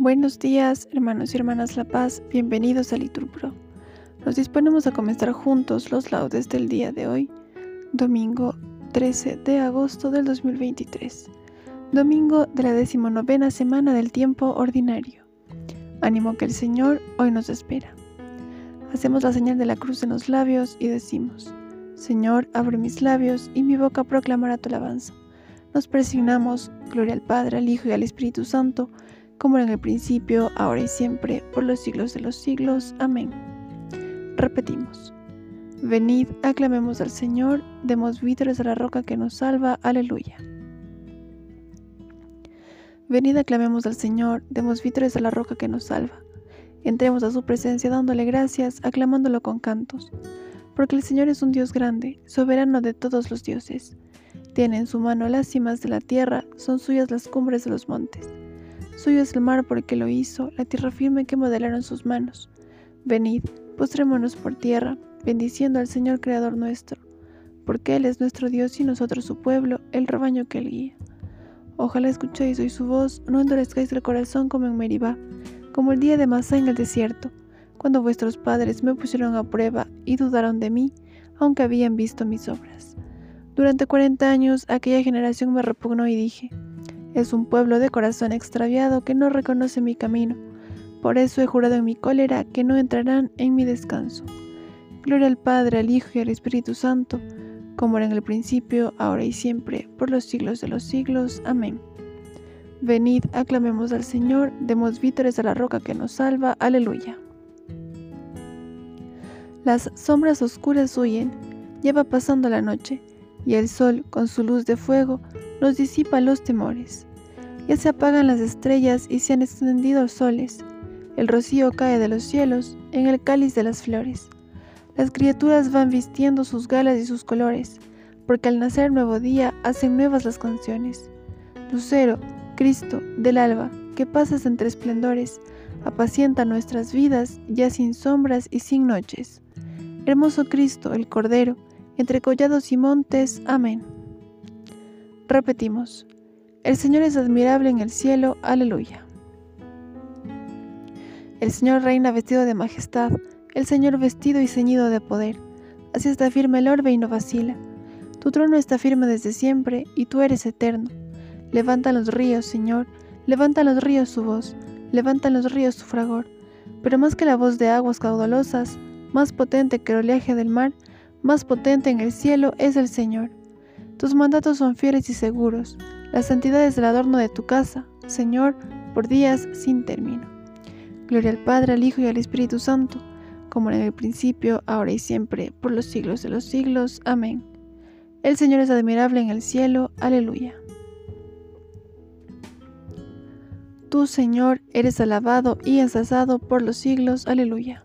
Buenos días, hermanos y hermanas La Paz, bienvenidos a Liturpro. Nos disponemos a comenzar juntos los laudes del día de hoy, domingo 13 de agosto del 2023, domingo de la decimonovena semana del tiempo ordinario. Ánimo que el Señor hoy nos espera. Hacemos la señal de la cruz en los labios y decimos, Señor, abre mis labios y mi boca proclamará tu alabanza. Nos presignamos, gloria al Padre, al Hijo y al Espíritu Santo, como en el principio, ahora y siempre, por los siglos de los siglos. Amén. Repetimos. Venid, aclamemos al Señor, demos vítores a la roca que nos salva. Aleluya. Venid, aclamemos al Señor, demos vítores a la roca que nos salva. Entremos a su presencia dándole gracias, aclamándolo con cantos. Porque el Señor es un Dios grande, soberano de todos los dioses. Tiene en su mano las cimas de la tierra, son suyas las cumbres de los montes. Suyo es el mar porque lo hizo, la tierra firme que modelaron sus manos. Venid, postrémonos por tierra, bendiciendo al Señor Creador nuestro, porque Él es nuestro Dios y nosotros su pueblo, el rebaño que Él guía. Ojalá escuchéis hoy su voz, no endurezcáis el corazón como en Meribá, como el día de Masá en el desierto, cuando vuestros padres me pusieron a prueba y dudaron de mí, aunque habían visto mis obras. Durante cuarenta años aquella generación me repugnó y dije, es un pueblo de corazón extraviado que no reconoce mi camino. Por eso he jurado en mi cólera que no entrarán en mi descanso. Gloria al Padre, al Hijo y al Espíritu Santo, como era en el principio, ahora y siempre, por los siglos de los siglos. Amén. Venid, aclamemos al Señor, demos vítores a la roca que nos salva. Aleluya. Las sombras oscuras huyen, lleva pasando la noche, y el sol, con su luz de fuego, nos disipa los temores. Ya se apagan las estrellas y se han extendido soles. El rocío cae de los cielos en el cáliz de las flores. Las criaturas van vistiendo sus galas y sus colores, porque al nacer nuevo día hacen nuevas las canciones. Lucero, Cristo, del alba, que pasas entre esplendores, apacienta nuestras vidas ya sin sombras y sin noches. Hermoso Cristo, el Cordero, entre collados y montes. Amén. Repetimos, el Señor es admirable en el cielo, aleluya. El Señor reina vestido de majestad, el Señor vestido y ceñido de poder. Así está firme el orbe y no vacila. Tu trono está firme desde siempre y tú eres eterno. Levanta los ríos, Señor, levanta los ríos su voz, levanta los ríos su fragor. Pero más que la voz de aguas caudalosas, más potente que el oleaje del mar, más potente en el cielo es el Señor. Tus mandatos son fieles y seguros. La santidad es el adorno de tu casa, Señor, por días sin término. Gloria al Padre, al Hijo y al Espíritu Santo, como en el principio, ahora y siempre, por los siglos de los siglos. Amén. El Señor es admirable en el cielo. Aleluya. Tú, Señor, eres alabado y ensalzado por los siglos. Aleluya.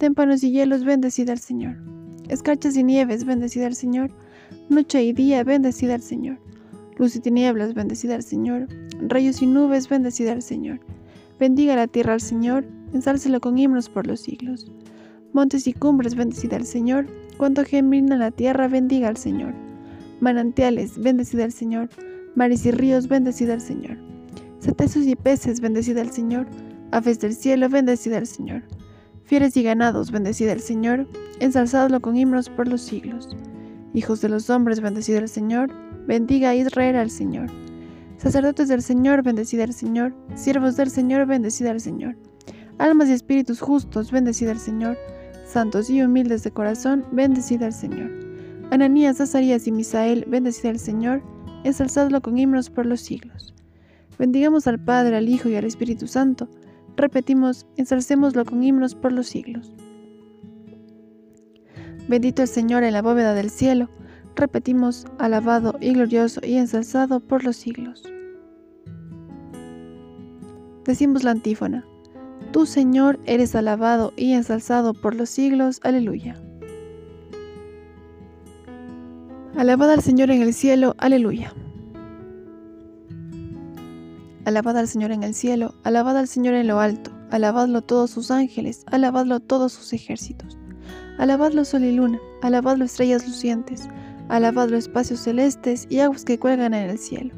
Témpanos y hielos, bendecida al Señor. Escarchas y nieves, bendecida al Señor. Noche y día, bendecida al Señor. Luz y tinieblas, bendecida al Señor. Rayos y nubes, bendecida al Señor. Bendiga la tierra al Señor, ensálcelo con himnos por los siglos. Montes y cumbres, bendecida al Señor. Cuanto gemina la tierra, bendiga al Señor. Manantiales, bendecida al Señor. Mares y ríos, bendecida al Señor. Cetáceos y peces, bendecida al Señor. Aves del cielo, bendecida al Señor. Fieres y ganados, bendecida el Señor, ensalzadlo con himnos por los siglos. Hijos de los hombres, bendecida el Señor, bendiga a Israel al Señor. Sacerdotes del Señor, bendecida el Señor, siervos del Señor, bendecida al Señor. Almas y espíritus justos, bendecida el Señor, santos y humildes de corazón, bendecida el Señor. Ananías, Azarías y Misael, bendecida el Señor, ensalzadlo con himnos por los siglos. Bendigamos al Padre, al Hijo y al Espíritu Santo, Repetimos, ensalcémoslo con himnos por los siglos. Bendito el Señor en la bóveda del cielo. Repetimos, alabado y glorioso y ensalzado por los siglos. Decimos la antífona. Tú, Señor, eres alabado y ensalzado por los siglos. Aleluya. Alabad al Señor en el cielo. Aleluya. Alabad al Señor en el cielo, alabad al Señor en lo alto, alabadlo todos sus ángeles, alabadlo todos sus ejércitos. Alabadlo sol y luna, alabadlo estrellas lucientes, alabadlo espacios celestes y aguas que cuelgan en el cielo.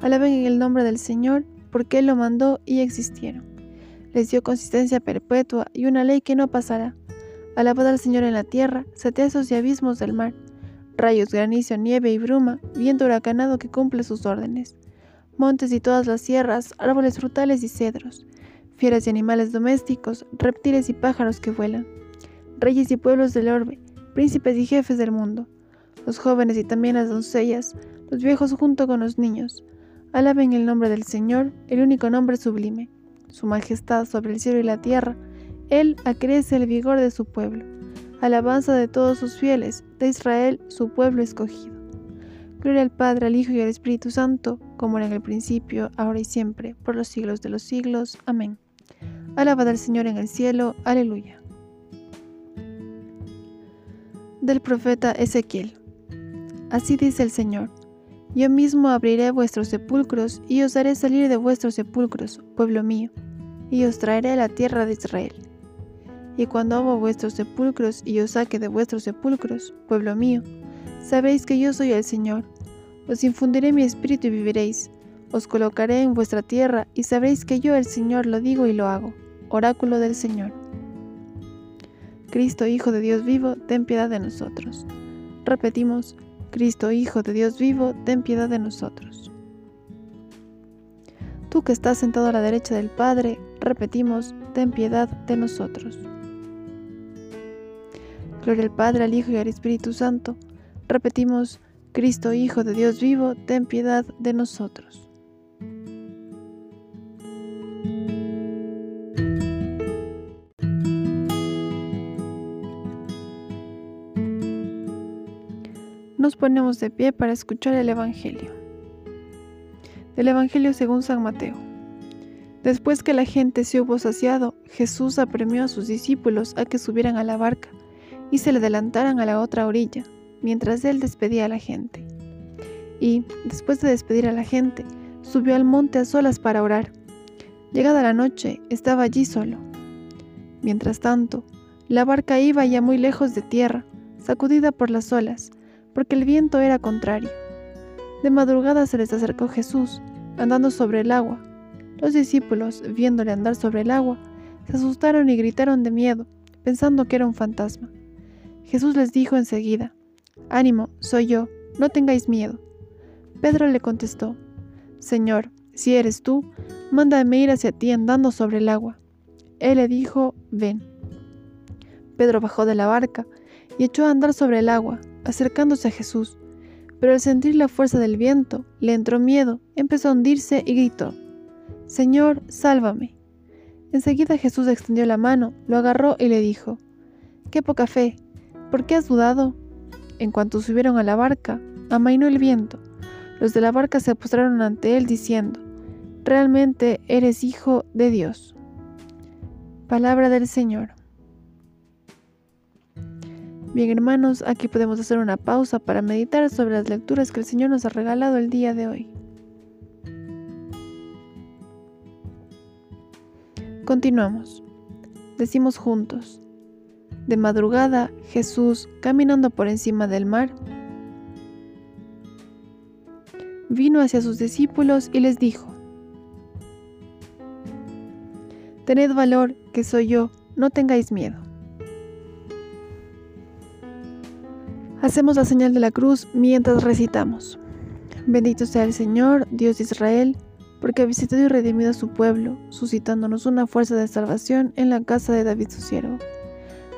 Alaben en el nombre del Señor, porque Él lo mandó y existieron. Les dio consistencia perpetua y una ley que no pasará. Alabad al Señor en la tierra, setesos y abismos del mar, rayos, granizo, nieve y bruma, viento huracanado que cumple sus órdenes montes y todas las sierras, árboles frutales y cedros, fieras y animales domésticos, reptiles y pájaros que vuelan, reyes y pueblos del orbe, príncipes y jefes del mundo, los jóvenes y también las doncellas, los viejos junto con los niños. Alaben el nombre del Señor, el único nombre sublime, su majestad sobre el cielo y la tierra. Él acrece el vigor de su pueblo, alabanza de todos sus fieles, de Israel, su pueblo escogido. Gloria al Padre, al Hijo y al Espíritu Santo, como era en el principio, ahora y siempre, por los siglos de los siglos. Amén. Alabad al Señor en el cielo. Aleluya. Del profeta Ezequiel. Así dice el Señor. Yo mismo abriré vuestros sepulcros y os haré salir de vuestros sepulcros, pueblo mío, y os traeré a la tierra de Israel. Y cuando abro vuestros sepulcros y os saque de vuestros sepulcros, pueblo mío, sabéis que yo soy el Señor. Os infundiré mi espíritu y viviréis. Os colocaré en vuestra tierra y sabréis que yo el Señor lo digo y lo hago. Oráculo del Señor. Cristo, Hijo de Dios vivo, ten piedad de nosotros. Repetimos, Cristo, Hijo de Dios vivo, ten piedad de nosotros. Tú que estás sentado a la derecha del Padre, repetimos, ten piedad de nosotros. Gloria al Padre, al Hijo y al Espíritu Santo Repetimos, Cristo Hijo de Dios vivo, ten piedad de nosotros. Nos ponemos de pie para escuchar el Evangelio. Del Evangelio según San Mateo. Después que la gente se hubo saciado, Jesús apremió a sus discípulos a que subieran a la barca y se le adelantaran a la otra orilla mientras él despedía a la gente. Y, después de despedir a la gente, subió al monte a solas para orar. Llegada la noche, estaba allí solo. Mientras tanto, la barca iba ya muy lejos de tierra, sacudida por las olas, porque el viento era contrario. De madrugada se les acercó Jesús, andando sobre el agua. Los discípulos, viéndole andar sobre el agua, se asustaron y gritaron de miedo, pensando que era un fantasma. Jesús les dijo enseguida, Ánimo, soy yo, no tengáis miedo. Pedro le contestó, Señor, si eres tú, mándame ir hacia ti andando sobre el agua. Él le dijo, ven. Pedro bajó de la barca y echó a andar sobre el agua, acercándose a Jesús. Pero al sentir la fuerza del viento, le entró miedo, empezó a hundirse y gritó, Señor, sálvame. Enseguida Jesús extendió la mano, lo agarró y le dijo, Qué poca fe, ¿por qué has dudado? En cuanto subieron a la barca, amainó el viento. Los de la barca se postraron ante él diciendo, Realmente eres hijo de Dios. Palabra del Señor. Bien hermanos, aquí podemos hacer una pausa para meditar sobre las lecturas que el Señor nos ha regalado el día de hoy. Continuamos. Decimos juntos, de madrugada, Jesús, caminando por encima del mar, vino hacia sus discípulos y les dijo, Tened valor, que soy yo, no tengáis miedo. Hacemos la señal de la cruz mientras recitamos. Bendito sea el Señor, Dios de Israel, porque ha visitado y redimido a su pueblo, suscitándonos una fuerza de salvación en la casa de David su siervo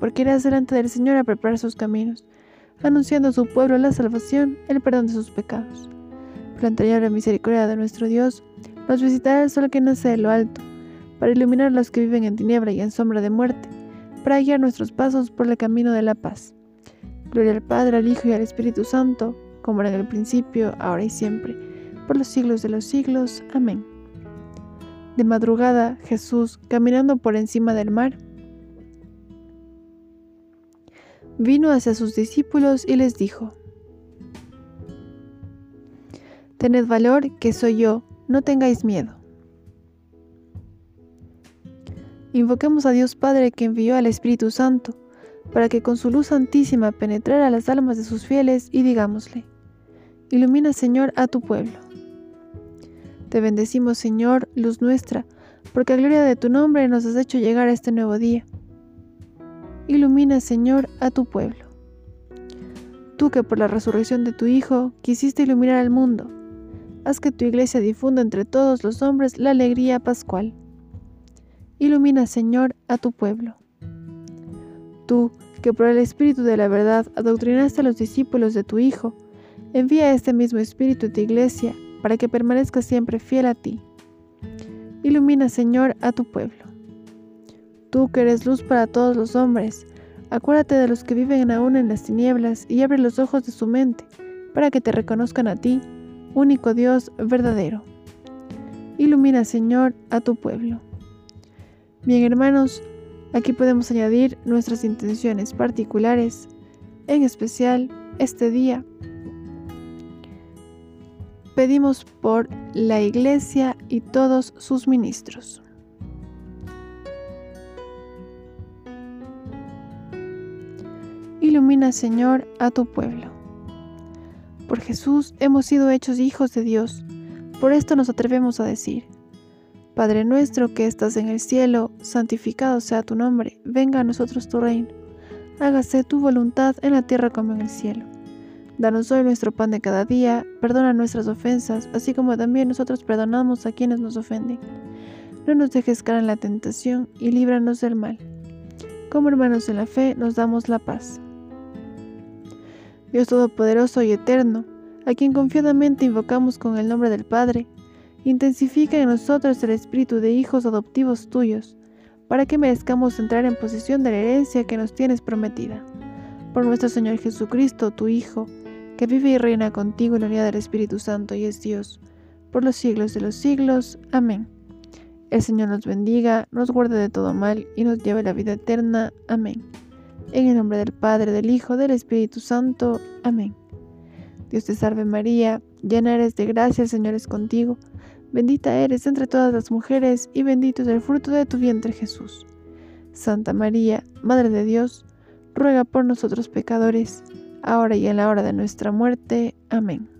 porque irás delante del Señor a preparar sus caminos, anunciando a su pueblo la salvación, el perdón de sus pecados. Plantaría la misericordia de nuestro Dios, nos visitará el sol que nace de lo alto, para iluminar a los que viven en tiniebla y en sombra de muerte, para guiar nuestros pasos por el camino de la paz. Gloria al Padre, al Hijo y al Espíritu Santo, como era en el principio, ahora y siempre, por los siglos de los siglos. Amén. De madrugada, Jesús, caminando por encima del mar, vino hacia sus discípulos y les dijo, Tened valor, que soy yo, no tengáis miedo. Invoquemos a Dios Padre que envió al Espíritu Santo, para que con su luz santísima penetrara las almas de sus fieles y digámosle, Ilumina Señor a tu pueblo. Te bendecimos Señor, luz nuestra, porque a gloria de tu nombre nos has hecho llegar a este nuevo día. Ilumina Señor a tu pueblo. Tú que por la resurrección de tu Hijo quisiste iluminar al mundo, haz que tu iglesia difunda entre todos los hombres la alegría pascual. Ilumina, Señor, a tu pueblo. Tú, que por el Espíritu de la verdad adoctrinaste a los discípulos de tu Hijo, envía este mismo Espíritu a tu iglesia para que permanezca siempre fiel a ti. Ilumina, Señor, a tu pueblo. Tú que eres luz para todos los hombres, acuérdate de los que viven aún en las tinieblas y abre los ojos de su mente, para que te reconozcan a ti único Dios verdadero. Ilumina, Señor, a tu pueblo. Bien, hermanos, aquí podemos añadir nuestras intenciones particulares, en especial este día. Pedimos por la Iglesia y todos sus ministros. Ilumina, Señor, a tu pueblo. Por Jesús hemos sido hechos hijos de Dios. Por esto nos atrevemos a decir, Padre nuestro que estás en el cielo, santificado sea tu nombre, venga a nosotros tu reino. Hágase tu voluntad en la tierra como en el cielo. Danos hoy nuestro pan de cada día, perdona nuestras ofensas, así como también nosotros perdonamos a quienes nos ofenden. No nos dejes caer en la tentación y líbranos del mal. Como hermanos en la fe, nos damos la paz. Dios Todopoderoso y Eterno, a quien confiadamente invocamos con el nombre del Padre, intensifica en nosotros el espíritu de hijos adoptivos tuyos, para que merezcamos entrar en posesión de la herencia que nos tienes prometida. Por nuestro Señor Jesucristo, tu Hijo, que vive y reina contigo en la unidad del Espíritu Santo y es Dios, por los siglos de los siglos. Amén. El Señor nos bendiga, nos guarde de todo mal y nos lleve a la vida eterna. Amén. En el nombre del Padre, del Hijo, del Espíritu Santo. Amén. Dios te salve María, llena eres de gracia, el Señor es contigo. Bendita eres entre todas las mujeres y bendito es el fruto de tu vientre Jesús. Santa María, Madre de Dios, ruega por nosotros pecadores, ahora y en la hora de nuestra muerte. Amén.